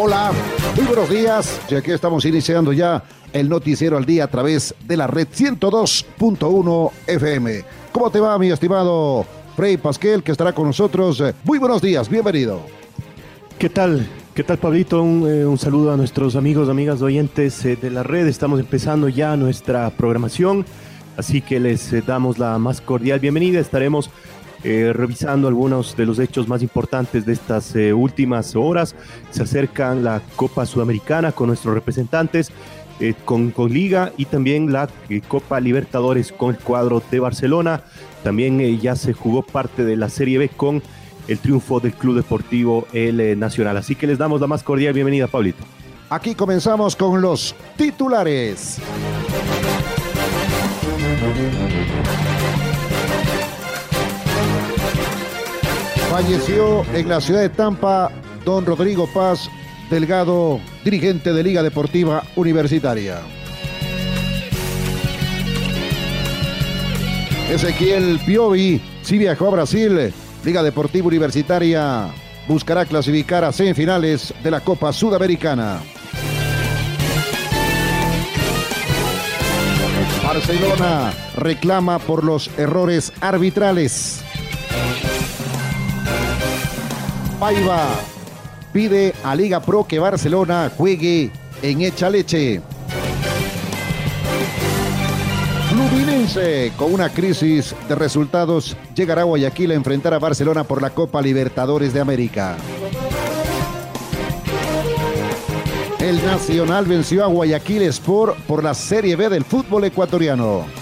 Hola, muy buenos días. Y aquí estamos iniciando ya el noticiero al día a través de la red 102.1 FM. ¿Cómo te va, mi estimado Frey Pasquel, que estará con nosotros? Muy buenos días, bienvenido. ¿Qué tal? ¿Qué tal, Pablito? Un, eh, saludo a nuestros amigos, amigas oyentes eh, de la red. Estamos empezando ya nuestra programación, así que les eh, damos la más cordial bienvenida. Estaremos eh, revisando algunos de los hechos más importantes de estas eh, últimas horas. Se acercan la Copa Sudamericana con nuestros representantes, eh, con, con, Liga y también la Copa Libertadores con el cuadro de Barcelona. También ya se jugó parte de la Serie B con el triunfo del Club Deportivo El Nacional. Así que les damos la más cordial bienvenida, Pablito. Aquí comenzamos con los titulares. Falleció en la ciudad de Tampa don Rodrigo Paz Delgado, dirigente de Liga Deportiva Universitaria. Ezequiel Piovi sí viajó a Brasil. Liga Deportiva Universitaria buscará clasificar a semifinales de la Copa Sudamericana. Barcelona reclama por los errores arbitrales. Paiva pide a Liga Pro que Barcelona juegue en Echa Leche. Fluminense, con una crisis de resultados, llegará a Guayaquil a enfrentar a Barcelona por la Copa Libertadores de América. El Nacional venció a Guayaquil Sport por la Serie B del fútbol ecuatoriano.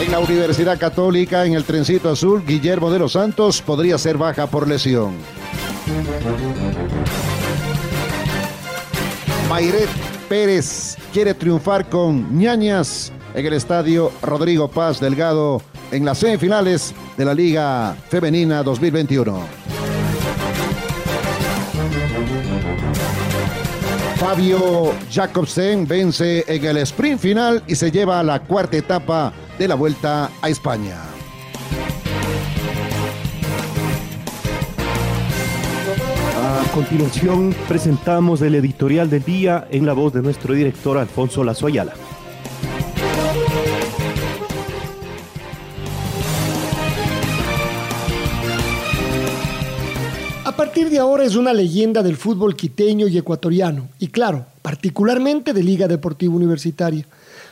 En la Universidad Católica, en el trencito azul, Guillermo de los Santos podría ser baja por lesión. Mayret Pérez quiere triunfar con ñañas en el estadio Rodrigo Paz Delgado en las semifinales de la Liga Femenina 2021. Fabio Jacobsen vence en el sprint final y se lleva a la cuarta etapa de la vuelta a España. A continuación presentamos el editorial del día en la voz de nuestro director Alfonso Lazo Ayala. De ahora es una leyenda del fútbol quiteño y ecuatoriano, y claro, particularmente de Liga Deportiva Universitaria.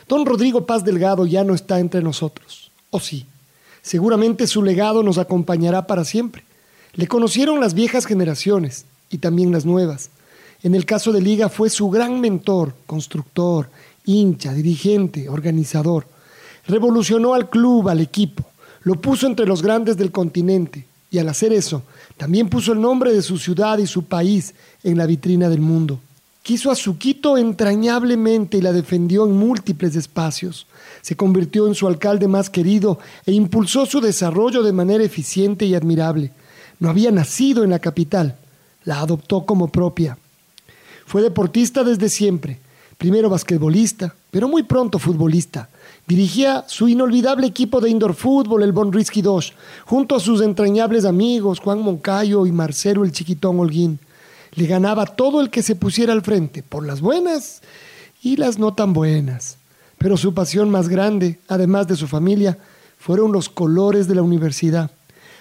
Don Rodrigo Paz Delgado ya no está entre nosotros. ¿O sí? Seguramente su legado nos acompañará para siempre. Le conocieron las viejas generaciones y también las nuevas. En el caso de Liga fue su gran mentor, constructor, hincha, dirigente, organizador. Revolucionó al club, al equipo, lo puso entre los grandes del continente y al hacer eso, también puso el nombre de su ciudad y su país en la vitrina del mundo. Quiso a su Quito entrañablemente y la defendió en múltiples espacios. Se convirtió en su alcalde más querido e impulsó su desarrollo de manera eficiente y admirable. No había nacido en la capital, la adoptó como propia. Fue deportista desde siempre, primero basquetbolista, pero muy pronto futbolista. Dirigía su inolvidable equipo de indoor fútbol, el Bon Risky Dosh, junto a sus entrañables amigos Juan Moncayo y Marcelo el Chiquitón Holguín le ganaba todo el que se pusiera al frente, por las buenas y las no tan buenas. Pero su pasión más grande, además de su familia, fueron los colores de la universidad.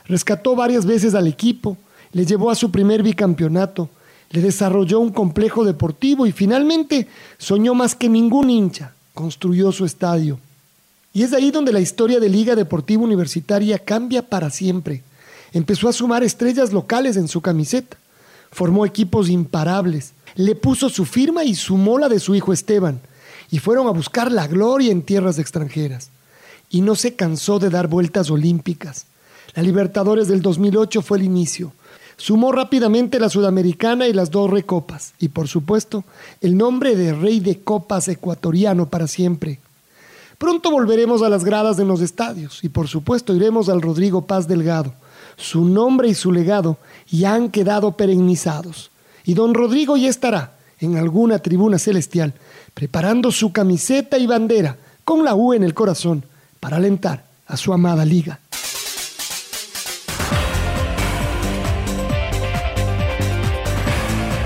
Rescató varias veces al equipo, le llevó a su primer bicampeonato, le desarrolló un complejo deportivo y finalmente soñó más que ningún hincha construyó su estadio. Y es ahí donde la historia de Liga Deportiva Universitaria cambia para siempre. Empezó a sumar estrellas locales en su camiseta. Formó equipos imparables. Le puso su firma y sumó la de su hijo Esteban. Y fueron a buscar la gloria en tierras extranjeras. Y no se cansó de dar vueltas olímpicas. La Libertadores del 2008 fue el inicio. Sumó rápidamente la Sudamericana y las dos recopas. Y por supuesto, el nombre de Rey de Copas ecuatoriano para siempre. Pronto volveremos a las gradas de los estadios y por supuesto iremos al Rodrigo Paz Delgado. Su nombre y su legado ya han quedado perennizados. Y don Rodrigo ya estará en alguna tribuna celestial preparando su camiseta y bandera con la U en el corazón para alentar a su amada liga.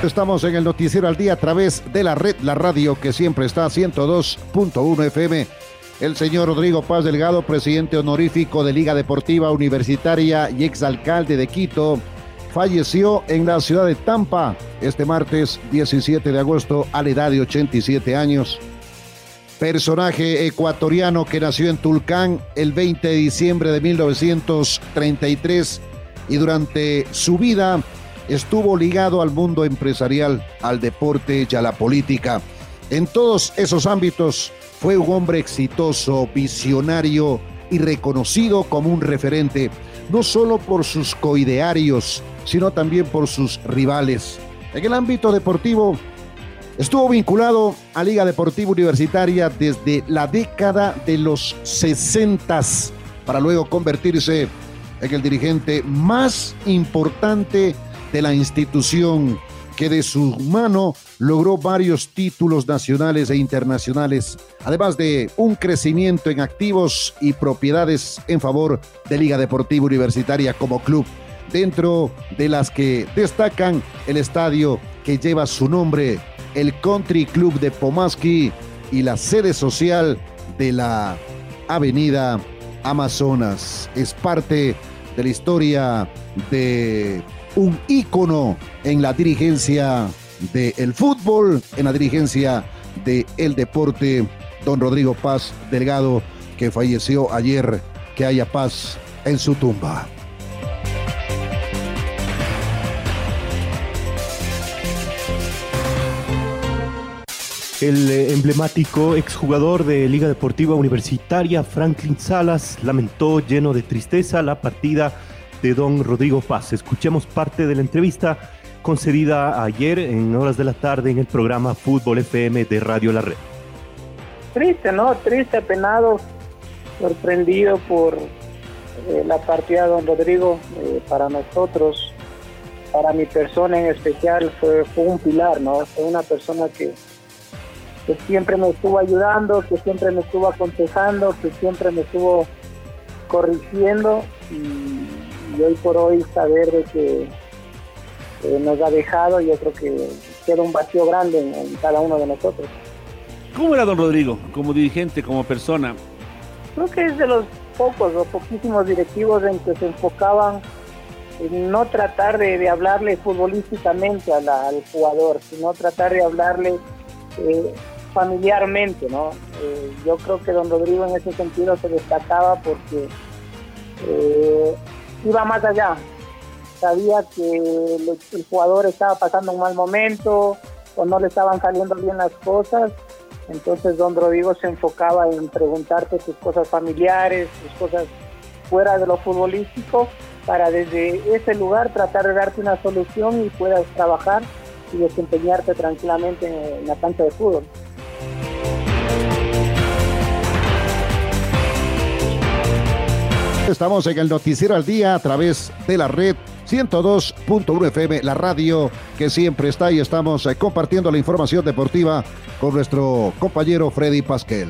Estamos en el Noticiero al Día a través de la red, la radio que siempre está a 102.1 FM. El señor Rodrigo Paz Delgado, presidente honorífico de Liga Deportiva Universitaria y exalcalde de Quito, falleció en la ciudad de Tampa este martes 17 de agosto a la edad de 87 años. Personaje ecuatoriano que nació en Tulcán el 20 de diciembre de 1933 y durante su vida estuvo ligado al mundo empresarial, al deporte y a la política. En todos esos ámbitos fue un hombre exitoso, visionario y reconocido como un referente, no solo por sus coidearios, sino también por sus rivales. En el ámbito deportivo, estuvo vinculado a Liga Deportiva Universitaria desde la década de los 60 para luego convertirse en el dirigente más importante de la institución que de su mano logró varios títulos nacionales e internacionales, además de un crecimiento en activos y propiedades en favor de Liga Deportiva Universitaria como club, dentro de las que destacan el estadio que lleva su nombre, el Country Club de Pomaski y la sede social de la Avenida Amazonas. Es parte de la historia de un ícono en la dirigencia del fútbol, en la dirigencia del deporte, don Rodrigo Paz Delgado, que falleció ayer, que haya paz en su tumba. El eh, emblemático exjugador de Liga Deportiva Universitaria, Franklin Salas, lamentó lleno de tristeza la partida de don Rodrigo Paz. Escuchemos parte de la entrevista concedida ayer en horas de la tarde en el programa Fútbol FM de Radio La Red. Triste, ¿no? Triste, penado, sorprendido por eh, la partida de don Rodrigo. Eh, para nosotros, para mi persona en especial, fue, fue un pilar, ¿no? Fue una persona que, que siempre me estuvo ayudando, que siempre me estuvo aconsejando, que siempre me estuvo corrigiendo y y hoy por hoy saber de que nos ha dejado, yo creo que queda un vacío grande en, cada uno de nosotros. ¿Cómo era don Rodrigo como dirigente, como persona? Creo que es de los pocos o poquísimos directivos en que se enfocaban en no tratar de, hablarle futbolísticamente al jugador, sino tratar de hablarle eh, familiarmente, ¿no? Eh, yo creo que don Rodrigo en ese sentido se destacaba porque eh, iba más allá. Sabía que el, jugador estaba pasando un mal momento o no le estaban saliendo bien las cosas. Entonces don Rodrigo se enfocaba en preguntarte sus cosas familiares, sus cosas fuera de lo futbolístico, para desde ese lugar tratar de darte una solución y puedas trabajar y desempeñarte tranquilamente en la cancha de fútbol. Estamos en el Noticiero al Día a través de la red 102.1 FM, la radio que siempre está y estamos eh, compartiendo la información deportiva con nuestro compañero Freddy Pasquel.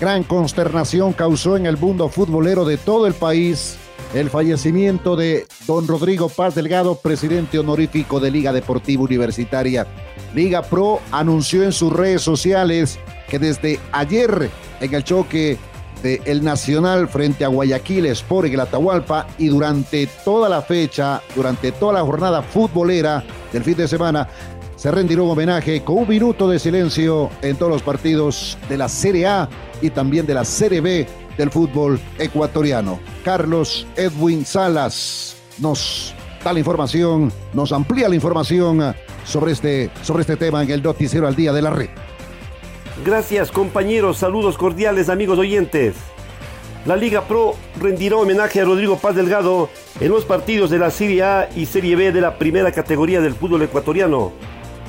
Gran consternación causó en el mundo futbolero de todo el país el fallecimiento de don Rodrigo Paz Delgado, presidente honorífico de Liga Deportiva Universitaria. Liga Pro anunció en sus redes sociales que desde ayer en el choque el Nacional frente a Guayaquil Sport el Atahualpa y durante toda la fecha, durante toda la jornada futbolera del fin de semana, se rendirá un homenaje con un minuto de silencio en todos los partidos de la Serie A y también de la Serie B del fútbol ecuatoriano. Carlos Edwin Salas nos da la información, nos amplía la información sobre este, sobre este tema en el noticiero al día de la red. Gracias compañeros, saludos cordiales amigos oyentes. La Liga Pro rendirá homenaje a Rodrigo Paz Delgado en los partidos de la Serie A y Serie B de la primera categoría del fútbol ecuatoriano.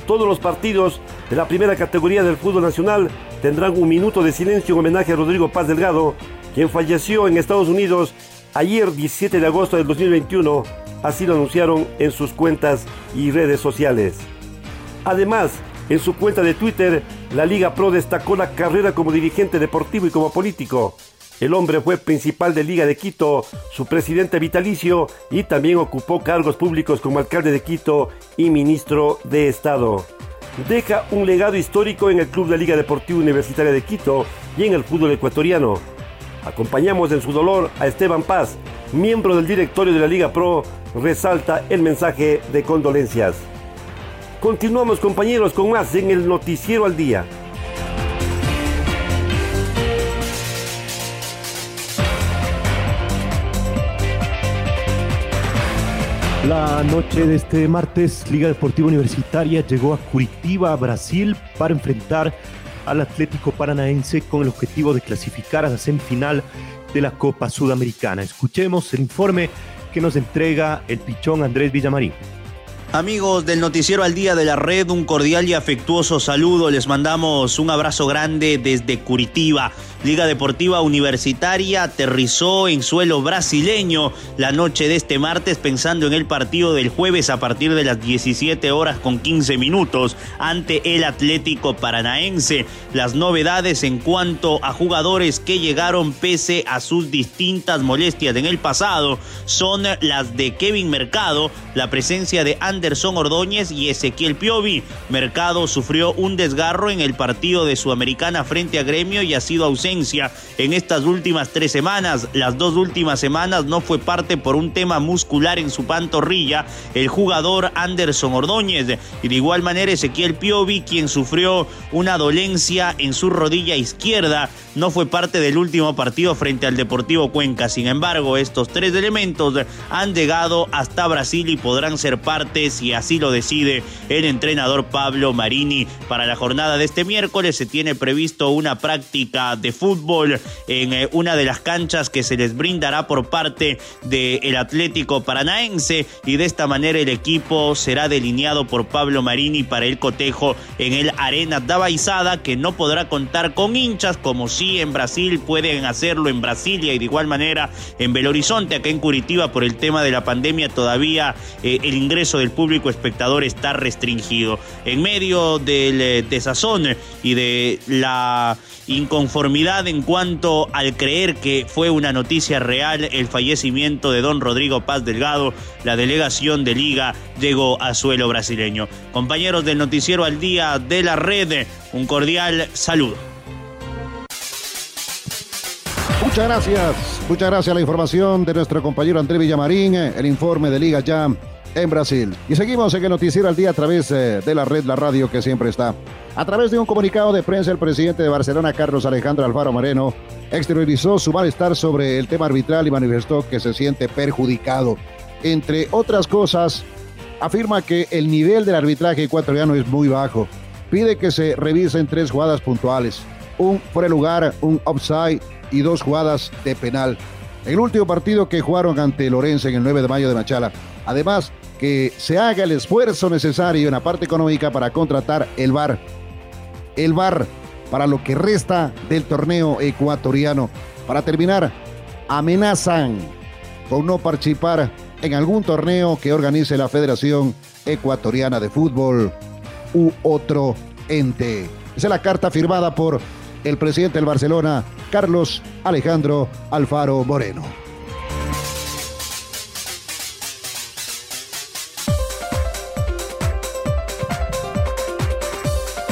Todos los partidos de la primera categoría del fútbol nacional tendrán un minuto de silencio en homenaje a Rodrigo Paz Delgado, quien falleció en Estados Unidos ayer 17 de agosto del 2021, así lo anunciaron en sus cuentas y redes sociales. Además, en su cuenta de Twitter, la Liga Pro destacó la carrera como dirigente deportivo y como político. El hombre fue principal de Liga de Quito, su presidente vitalicio y también ocupó cargos públicos como alcalde de Quito y ministro de Estado. Deja un legado histórico en el Club de Liga Deportiva Universitaria de Quito y en el fútbol ecuatoriano. Acompañamos en su dolor a Esteban Paz, miembro del directorio de la Liga Pro, resalta el mensaje de condolencias. Continuamos compañeros con más en el Noticiero al Día. La noche de este martes, Liga Deportiva Universitaria llegó a Curitiba, Brasil, para enfrentar al Atlético Paranaense con el objetivo de clasificar a la semifinal de la Copa Sudamericana. Escuchemos el informe que nos entrega el pichón Andrés Villamarín. Amigos del Noticiero al Día de la Red, un cordial y afectuoso saludo. Les mandamos un abrazo grande desde Curitiba. Liga Deportiva Universitaria aterrizó en suelo brasileño la noche de este martes pensando en el partido del jueves a partir de las 17 horas con 15 minutos ante el Atlético Paranaense. Las novedades en cuanto a jugadores que llegaron pese a sus distintas molestias en el pasado son las de Kevin Mercado, la presencia de Anderson Ordóñez y Ezequiel Piovi. Mercado sufrió un desgarro en el partido de Sudamericana frente a Gremio y ha sido ausente en estas últimas tres semanas. Las dos últimas semanas no fue parte por un tema muscular en su pantorrilla el jugador Anderson Ordóñez. Y de igual manera Ezequiel Piovi, quien sufrió una dolencia en su rodilla izquierda, no fue parte del último partido frente al Deportivo Cuenca. Sin embargo, estos tres elementos han llegado hasta Brasil y podrán ser parte, si así lo decide el entrenador Pablo Marini. Para la jornada de este miércoles se tiene previsto una práctica de fútbol en eh, una de las canchas que se les brindará por parte del Atlético Paranaense y de esta manera el equipo será delineado por Pablo Marini para el cotejo en el Arena Dabaizada que no podrá contar con hinchas como si en Brasil pueden hacerlo en Brasilia y de igual manera en Belo Horizonte, acá en Curitiba por el tema de la pandemia todavía eh, el ingreso del público espectador está restringido. En medio del eh, desazón y de la inconformidad en cuanto al creer que fue una noticia real el fallecimiento de don Rodrigo Paz Delgado, la delegación de liga llegó a suelo brasileño. Compañeros del noticiero al día de la red, un cordial saludo. Muchas gracias, muchas gracias a la información de nuestro compañero André Villamarín, el informe de Liga Ya en Brasil. Y seguimos en el noticiero al día a través eh, de la red, la radio que siempre está. A través de un comunicado de prensa, el presidente de Barcelona, Carlos Alejandro Alfaro Moreno, exteriorizó su malestar sobre el tema arbitral y manifestó que se siente perjudicado. Entre otras cosas, afirma que el nivel del arbitraje ecuatoriano es muy bajo. Pide que se revisen tres jugadas puntuales, un fuera lugar, un offside y dos jugadas de penal. El último partido que jugaron ante Lorenzo en el 9 de mayo de Machala. Además, que se haga el esfuerzo necesario en la parte económica para contratar el VAR. El VAR para lo que resta del torneo ecuatoriano. Para terminar, amenazan con no participar en algún torneo que organice la Federación Ecuatoriana de Fútbol u otro ente. Esa es la carta firmada por el presidente del Barcelona, Carlos Alejandro Alfaro Moreno.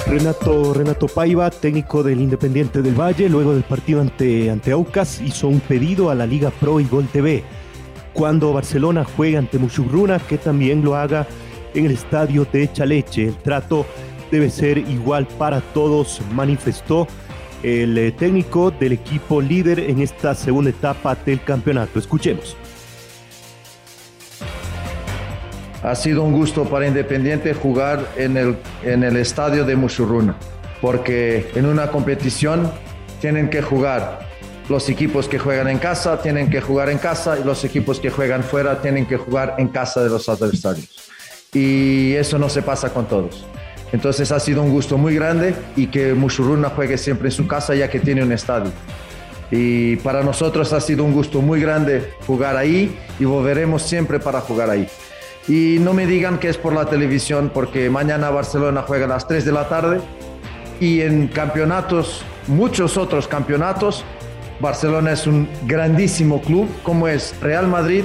Renato, Renato Paiva, técnico del Independiente del Valle, luego del partido ante, ante Aucas, hizo un pedido a la Liga Pro y Gol TV. Cuando Barcelona juega ante Mushugruna, que también lo haga en el estadio de Chaleche. El trato debe ser igual para todos, manifestó el eh, técnico del equipo líder en esta segunda etapa del campeonato. Escuchemos. Ha sido un gusto para Independiente jugar en el, en el estadio de Musurruna, porque en una competición tienen que jugar. Los equipos que juegan en casa tienen que jugar en casa y los equipos que juegan fuera tienen que jugar en casa de los adversarios. Y eso no se pasa con todos. Entonces ha sido un gusto muy grande y que Musurruna juegue siempre en su casa ya que tiene un estadio. Y para nosotros ha sido un gusto muy grande jugar ahí y volveremos siempre para jugar ahí. Y no me digan que es por la televisión, porque mañana Barcelona juega a las 3 de la tarde y en campeonatos, muchos otros campeonatos, Barcelona es un grandísimo club, como es Real Madrid,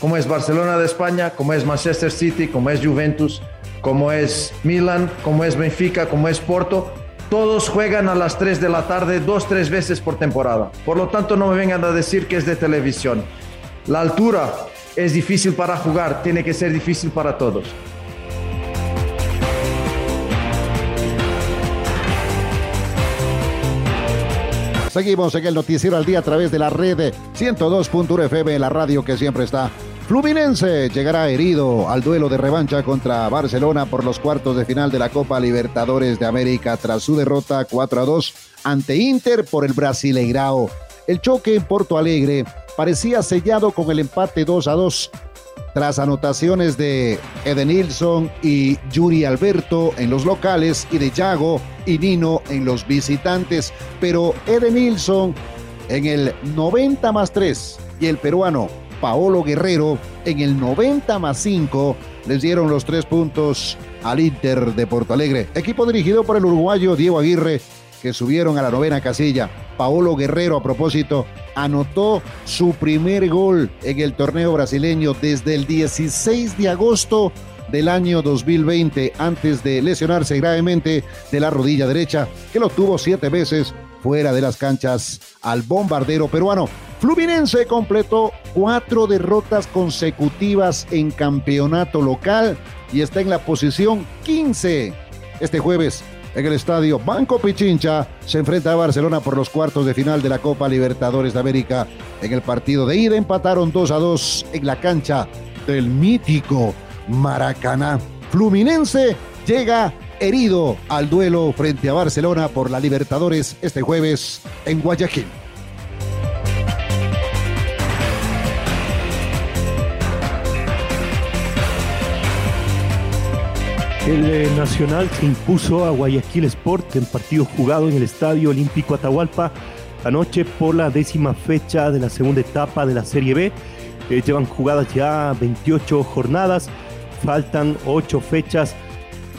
como es Barcelona de España, como es Manchester City, como es Juventus, como es Milan, como es Benfica, como es Porto. Todos juegan a las 3 de la tarde dos, tres veces por temporada. Por lo tanto, no me vengan a decir que es de televisión. La altura es difícil para jugar, tiene que ser difícil para todos. Seguimos en el noticiero al día a través de la red 102.1 FM, la radio que siempre está. Fluminense llegará herido al duelo de revancha contra Barcelona por los cuartos de final de la Copa Libertadores de América tras su derrota 4 a 2 ante Inter por el Brasileirao. El choque en Porto Alegre parecía sellado con el empate 2 a 2 tras anotaciones de Edenilson y Yuri Alberto en los locales y de Yago y Nino en los visitantes, pero Edenilson en el 90 más 3 y el peruano Paolo Guerrero en el 90 más 5 les dieron los tres puntos al Inter de Porto Alegre, equipo dirigido por el uruguayo Diego Aguirre que subieron a la novena casilla. Paolo Guerrero, a propósito, anotó su primer gol en el torneo brasileño desde el 16 de agosto del año 2020, antes de lesionarse gravemente de la rodilla derecha, que lo tuvo siete veces fuera de las canchas al bombardero peruano. Fluminense completó cuatro derrotas consecutivas en campeonato local y está en la posición 15. Este jueves en el estadio Banco Pichincha se enfrenta a Barcelona por los cuartos de final de la Copa Libertadores de América. En el partido de ida empataron 2 a 2 en la cancha del mítico Maracaná. Fluminense llega herido al duelo frente a Barcelona por la Libertadores este jueves en Guayaquil. El Nacional se impuso a Guayaquil Sport en partido jugado en el Estadio Olímpico Atahualpa anoche por la décima fecha de la segunda etapa de la Serie B. Eh, llevan jugadas ya 28 jornadas, faltan 8 fechas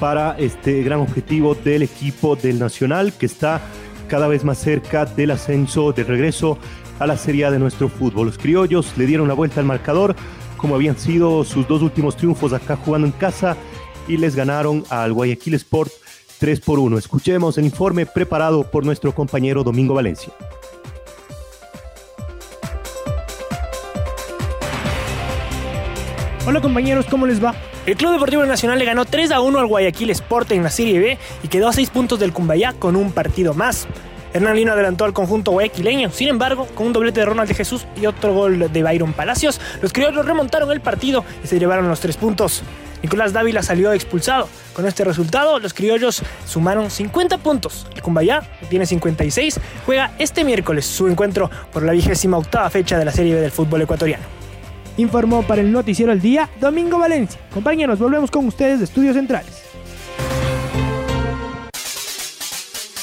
para este gran objetivo del equipo del Nacional que está cada vez más cerca del ascenso, del regreso a la Serie A de nuestro fútbol. Los criollos le dieron la vuelta al marcador como habían sido sus dos últimos triunfos acá jugando en casa y les ganaron al Guayaquil Sport 3 por 1. Escuchemos el informe preparado por nuestro compañero Domingo Valencia. Hola compañeros, ¿cómo les va? El Club Deportivo Nacional le ganó 3 a 1 al Guayaquil Sport en la Serie B y quedó a 6 puntos del Cumbayá con un partido más. Hernán Lino adelantó al conjunto guayaquileño, sin embargo, con un doblete de Ronald de Jesús y otro gol de Byron Palacios, los criollos remontaron el partido y se llevaron los 3 puntos. Nicolás Dávila salió expulsado. Con este resultado, los criollos sumaron 50 puntos. El Cumbayá, que tiene 56, juega este miércoles su encuentro por la vigésima octava fecha de la Serie B del fútbol ecuatoriano. Informó para el Noticiero El Día Domingo Valencia. Compañeros, volvemos con ustedes de Estudios Centrales.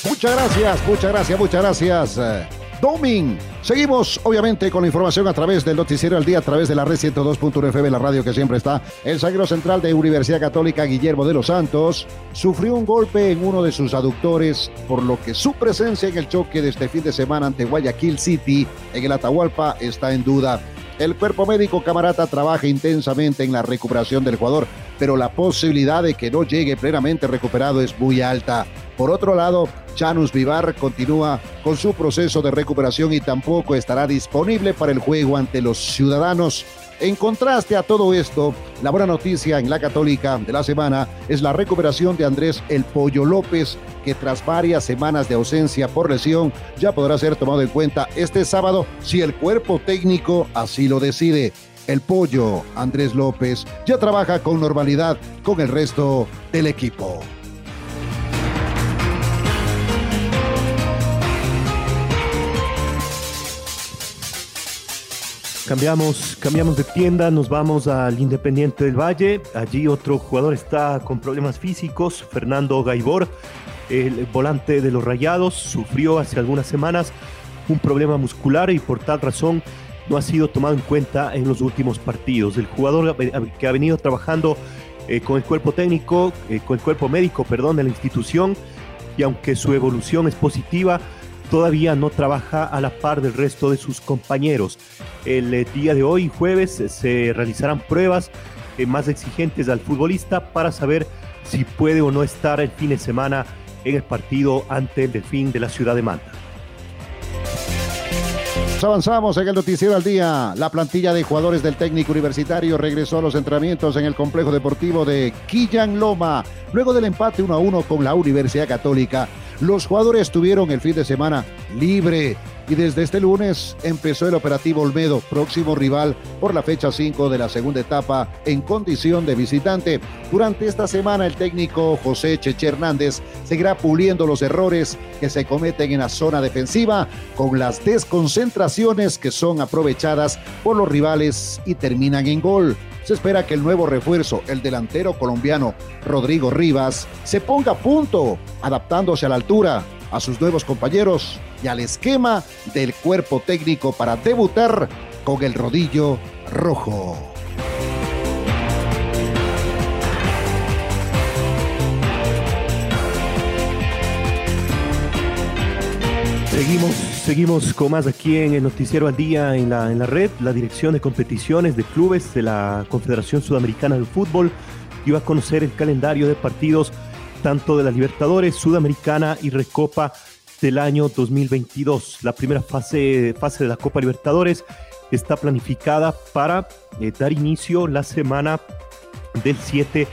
Muchas gracias, muchas gracias, muchas gracias. Doming. Seguimos, obviamente, con la información a través del noticiero al día, a través de la red 102.1 FM, la radio que siempre está. El zaguero central de Universidad Católica, Guillermo de los Santos, sufrió un golpe en uno de sus aductores, por lo que su presencia en el choque de este fin de semana ante Guayaquil City, en el Atahualpa, está en duda. El cuerpo médico camarata trabaja intensamente en la recuperación del jugador, pero la posibilidad de que no llegue plenamente recuperado es muy alta. Por otro lado, Chanus Vivar continúa con su proceso de recuperación y tampoco estará disponible para el juego ante los ciudadanos En contraste a todo esto, la buena noticia en la Católica de la semana es la recuperación de Andrés El Pollo López, que tras varias semanas de ausencia por lesión ya podrá ser tomado en cuenta este sábado si el cuerpo técnico así lo decide. El pollo, Andrés López, ya trabaja con normalidad con el resto del equipo. Cambiamos, cambiamos de tienda, nos vamos al Independiente del Valle. Allí otro jugador está con problemas físicos, Fernando Gaibor, el volante de los Rayados, sufrió hace algunas semanas un problema muscular y por tal razón no ha sido tomado en cuenta en los últimos partidos. El jugador que ha venido trabajando eh, con el cuerpo técnico, eh, con el cuerpo médico, perdón, de la institución, y aunque su evolución es positiva, todavía no trabaja a la par del resto de sus compañeros. El eh, día de hoy, jueves, se realizarán pruebas eh, más exigentes al futbolista para saber si puede o no estar el fin de semana en el partido ante el Delfín de la ciudad de Manta. Avanzamos en el noticiero al día. La plantilla de jugadores del técnico universitario regresó a los entrenamientos en el complejo deportivo de Quillan Loma, luego del empate 1 a 1 con la Universidad Católica. Los jugadores tuvieron el fin de semana libre y desde este lunes empezó el operativo Olmedo, próximo rival por la fecha 5 de la segunda etapa en condición de visitante. Durante esta semana el técnico José Cheche Hernández seguirá puliendo los errores que se cometen en la zona defensiva con las desconcentraciones que son aprovechadas por los rivales y terminan en gol. Se espera que el nuevo refuerzo, el delantero colombiano Rodrigo Rivas, se ponga a punto, adaptándose a la altura, a sus nuevos compañeros y al esquema del cuerpo técnico para debutar con el rodillo rojo. Seguimos, seguimos con más aquí en el Noticiero al Día en la, en la red. La Dirección de Competiciones de Clubes de la Confederación Sudamericana del Fútbol dio a conocer el calendario de partidos tanto de la Libertadores, Sudamericana y Recopa del año 2022. La primera fase, fase de la Copa Libertadores está planificada para eh, dar inicio la semana del 7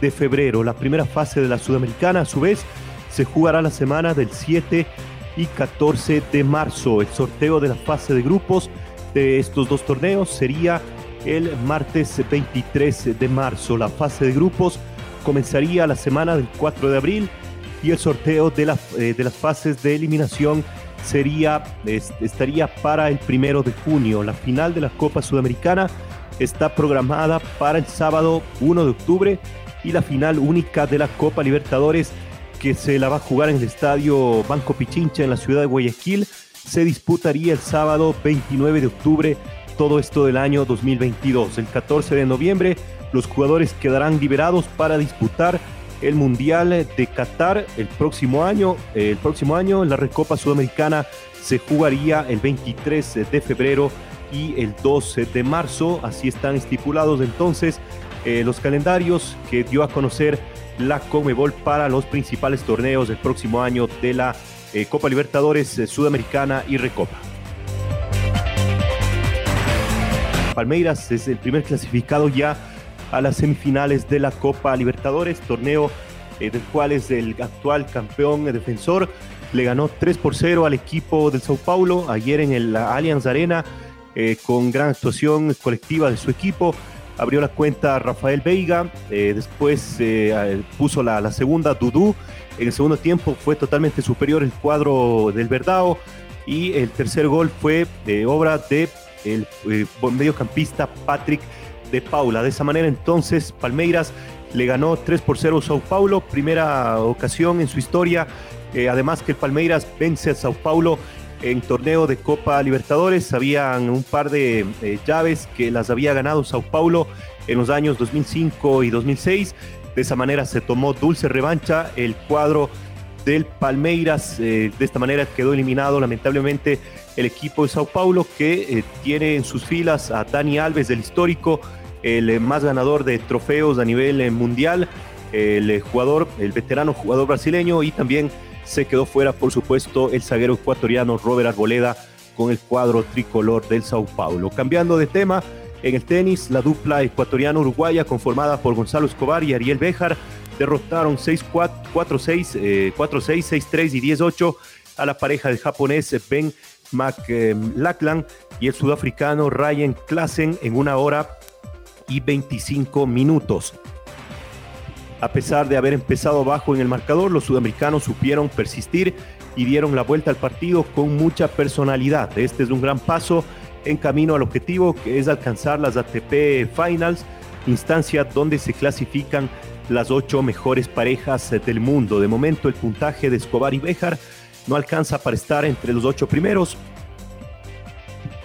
de febrero. La primera fase de la Sudamericana, a su vez, se jugará la semana del 7 de y 14 de marzo. El sorteo de la fase de grupos de estos dos torneos sería el martes 23 de marzo. La fase de grupos comenzaría la semana del 4 de abril y el sorteo de, la, eh, de las fases de eliminación sería, estaría para el primero de junio. La final de la Copa Sudamericana está programada para el sábado 1 de octubre y la final única de la Copa Libertadores que se la va a jugar en el estadio Banco Pichincha en la ciudad de Guayaquil, se disputaría el sábado 29 de octubre, todo esto del año 2022. El 14 de noviembre, los jugadores quedarán liberados para disputar el Mundial de Qatar el próximo año. El próximo año, la Recopa Sudamericana se jugaría el 23 de febrero y el 12 de marzo. Así están estipulados entonces eh, los calendarios que dio a conocer la Comebol para los principales torneos del próximo año de la eh, Copa Libertadores eh, Sudamericana y Recopa. Palmeiras es el primer clasificado ya a las semifinales de la Copa Libertadores, torneo eh, del cual es el actual campeón defensor. Le ganó 3 por 0 al equipo del Sao Paulo ayer en el Allianz Arena con gran actuación colectiva de su equipo abrió la cuenta Rafael Veiga, eh, después eh, puso la, segunda Dudú, en el segundo tiempo fue totalmente superior el cuadro del Verdao y el tercer gol fue de obra de el eh, mediocampista Patrick de Paula. De esa manera entonces Palmeiras le ganó 3 por 0 a Sao Paulo, primera ocasión en su historia, además que el Palmeiras vence a Sao Paulo en torneo de Copa Libertadores. Habían un par de eh, llaves que las había ganado Sao Paulo en los años 2005 y 2006. De esa manera se tomó dulce revancha el cuadro del Palmeiras. Eh, de esta manera quedó eliminado lamentablemente el equipo de Sao Paulo que eh, tiene en sus filas a Dani Alves del histórico, el más ganador de trofeos a nivel mundial, el jugador, el veterano jugador brasileño y también se quedó fuera, por supuesto, el zaguero ecuatoriano Robert Arboleda con el cuadro tricolor del Sao Paulo. Cambiando de tema, En el tenis, la dupla ecuatoriano-uruguaya conformada por Gonzalo Escobar y Ariel Béjar derrotaron 6-4, 4-6, 4-6, 6-3 y 10-8 a la pareja del japonés Ben McLachlan y el sudafricano Ryan Klassen en una hora y 25 minutos. A pesar de haber empezado bajo en el marcador, los sudamericanos supieron persistir y dieron la vuelta al partido con mucha personalidad. Este es un gran paso en camino al objetivo que es alcanzar las ATP Finals, instancia donde se clasifican las ocho mejores parejas del mundo. De momento el puntaje de Escobar y Béjar no alcanza para estar entre los ocho primeros.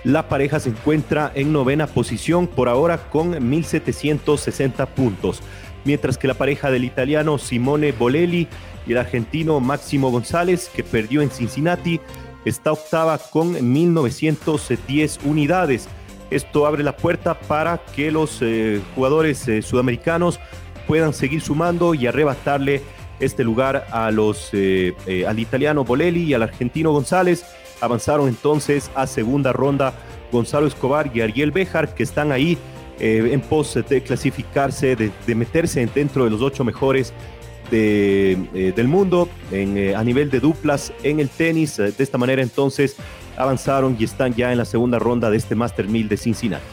La pareja se encuentra en novena posición por ahora con 1760 puntos, mientras que la pareja del italiano Simone Bolelli y el argentino Máximo González, que perdió en Cincinnati, está octava con 1910 unidades. Esto abre la puerta para que los eh, jugadores eh, sudamericanos puedan seguir sumando y arrebatarle este lugar a los, eh, al italiano Bolelli y al argentino González. Avanzaron entonces a segunda ronda Gonzalo Escobar y Ariel Béjar, que están ahí en pos de clasificarse, de, de meterse dentro de los ocho mejores eh, del mundo eh, a nivel de duplas en el tenis. Eh, de esta manera entonces avanzaron y están ya en la segunda ronda de este Master 1000 de Cincinnati.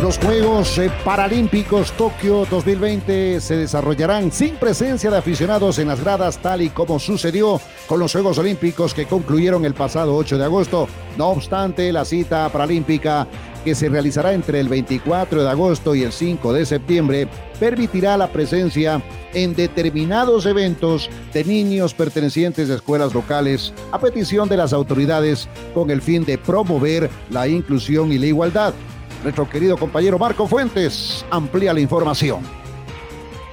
Los Juegos Paralímpicos Tokio 2020 se desarrollarán sin presencia de aficionados en las gradas, tal y como sucedió con los Juegos Olímpicos que concluyeron el pasado 8 de agosto. No obstante, la cita paralímpica que se realizará entre el 24 de agosto y el 5 de septiembre permitirá la presencia en determinados eventos de niños pertenecientes a escuelas locales a petición de las autoridades con el fin de promover la inclusión y la igualdad. Nuestro querido compañero Marco Fuentes amplía la información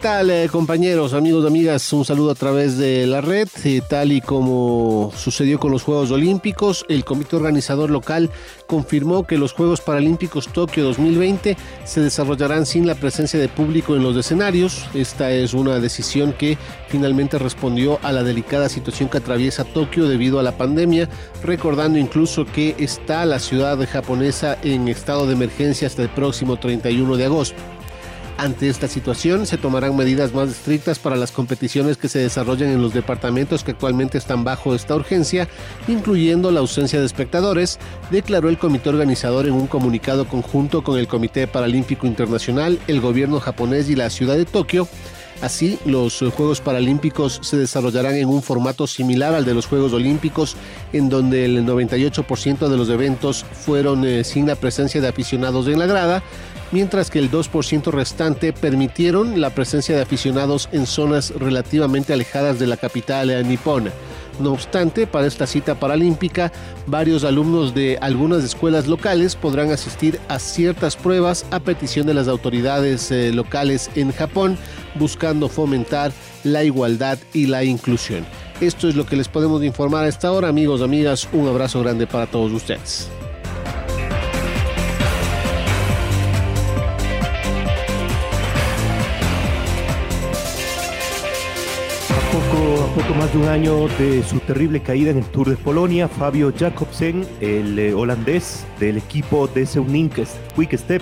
tal, eh, compañeros, amigos, amigas? Un saludo a través de la red. Eh, tal y como sucedió con los Juegos Olímpicos, el comité organizador local confirmó que los Juegos Paralímpicos Tokio 2020 se desarrollarán sin la presencia de público en los escenarios. Esta es una decisión que finalmente respondió a la delicada situación que atraviesa Tokio debido a la pandemia, recordando incluso que está la ciudad japonesa en estado de emergencia hasta el próximo 31 de agosto. Ante esta situación, se tomarán medidas más estrictas para las competiciones que se desarrollan en los departamentos que actualmente están bajo esta urgencia, incluyendo la ausencia de espectadores, declaró el comité organizador en un comunicado conjunto con el Comité Paralímpico Internacional, el gobierno japonés y la ciudad de Tokio. Así, los Juegos Paralímpicos se desarrollarán en un formato similar al de los Juegos Olímpicos, en donde el 98% de los eventos fueron eh, sin la presencia de aficionados en la grada, mientras que el 2% restante permitieron la presencia de aficionados en zonas relativamente alejadas de la capital nipona. No obstante, para esta cita paralímpica, varios alumnos de algunas escuelas locales podrán asistir a ciertas pruebas a petición de las autoridades eh, locales en Japón, buscando fomentar la igualdad y la inclusión. Esto es lo que les podemos informar a esta hora, amigos, amigas. Un abrazo grande para todos ustedes. Poco más de un año de su terrible caída en el Tour de Polonia, Fabio Jacobsen, el eh, holandés del equipo de Seunink Quick Step,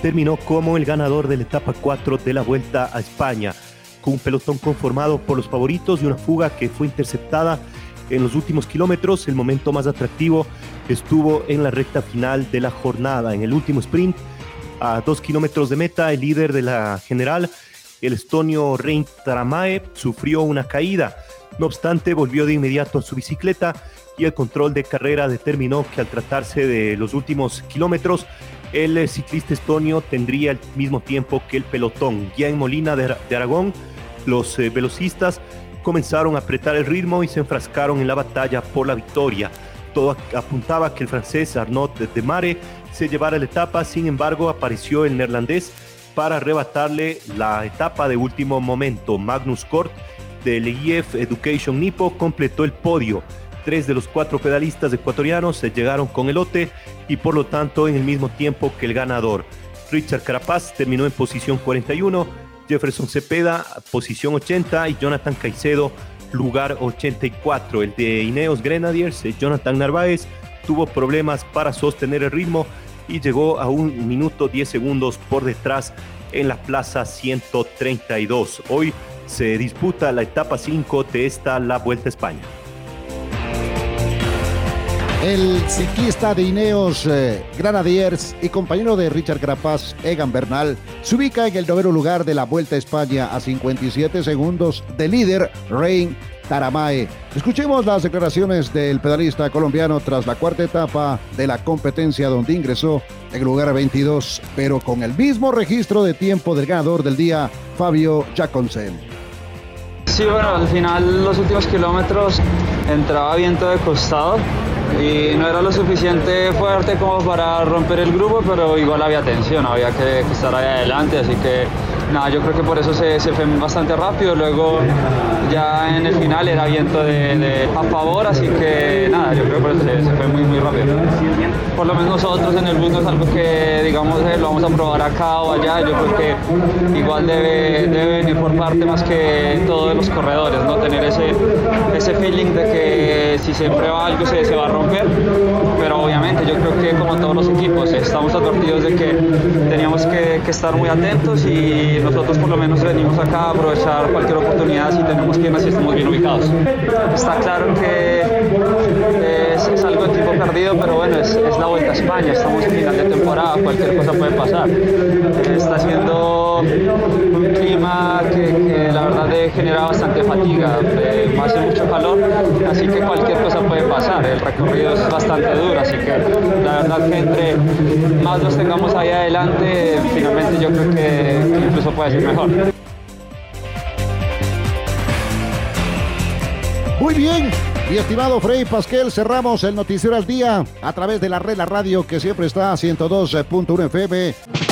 terminó como el ganador de la etapa 4 de la Vuelta a España, con un pelotón conformado por los favoritos y una fuga que fue interceptada en los últimos kilómetros. El momento más atractivo estuvo en la recta final de la jornada, en el último sprint, a dos kilómetros de meta, el líder de la general el estonio Rein Taramae sufrió una caída. No obstante, volvió de inmediato a su bicicleta y el control de carrera determinó que al tratarse de los últimos kilómetros, el ciclista estonio tendría el mismo tiempo que el pelotón. Ya en Molina de, Aragón, los eh, velocistas comenzaron a apretar el ritmo y se enfrascaron en la batalla por la victoria. Todo apuntaba que el francés Arnaud de Mare se llevara la etapa, sin embargo apareció el neerlandés para arrebatarle la etapa de último momento. Magnus Kort del IF Education Nipo completó el podio. Tres de los cuatro pedalistas ecuatorianos se llegaron con el lote y por lo tanto en el mismo tiempo que el ganador. Richard Carapaz terminó en posición 41, Jefferson Cepeda posición 80 y Jonathan Caicedo lugar 84. El de Ineos Grenadiers, Jonathan Narváez, tuvo problemas para sostener el ritmo y llegó a un minuto 10 segundos por detrás en la plaza 132. Hoy se disputa la etapa 5 de esta la Vuelta a España. El ciclista de Ineos eh, Granadiers y compañero de Richard Grapaz, Egan Bernal, se ubica en el noveno lugar de la Vuelta a España a 57 segundos del líder Rein Taramae. Escuchemos las declaraciones del pedalista colombiano tras la cuarta etapa de la competencia donde ingresó en lugar 22, pero con el mismo registro de tiempo del ganador del día, Fabio Jacobsen. Sí, bueno, al final los últimos kilómetros entraba viento de costado y no era lo suficiente fuerte como para romper el grupo, pero igual había tensión, había que, estar ahí adelante, así que nada, yo creo que por eso se, fue bastante rápido, luego ya en el final era viento de, a favor, así que nada, yo creo que por eso se, fue muy muy rápido. Por lo menos nosotros en el no es algo que digamos eh, lo vamos a probar acá o allá, yo creo que igual debe, debe venir por parte más que todos los corredores, ¿no? tener ese, ese feeling de que si se prueba algo se, se va a pero obviamente yo creo que como todos los equipos estamos advertidos de que teníamos que, estar muy atentos y nosotros por lo menos venimos acá a aprovechar cualquier oportunidad si tenemos ir así estamos bien ubicados. Está claro que es, algo de tipo perdido, pero bueno, es, la Vuelta a España, estamos en final de temporada, cualquier cosa puede pasar. Está siendo un clima que, la verdad genera bastante fatiga, hace mucho calor, así que cualquier cosa puede pasar. El recorrido es bastante duro, así que la verdad que entre más los tengamos ahí adelante, finalmente yo creo que incluso puede ser mejor. Muy bien, y estimado Frey Pasquel, cerramos el noticiero al día a través de la red La Radio que siempre está a 102.1 FM.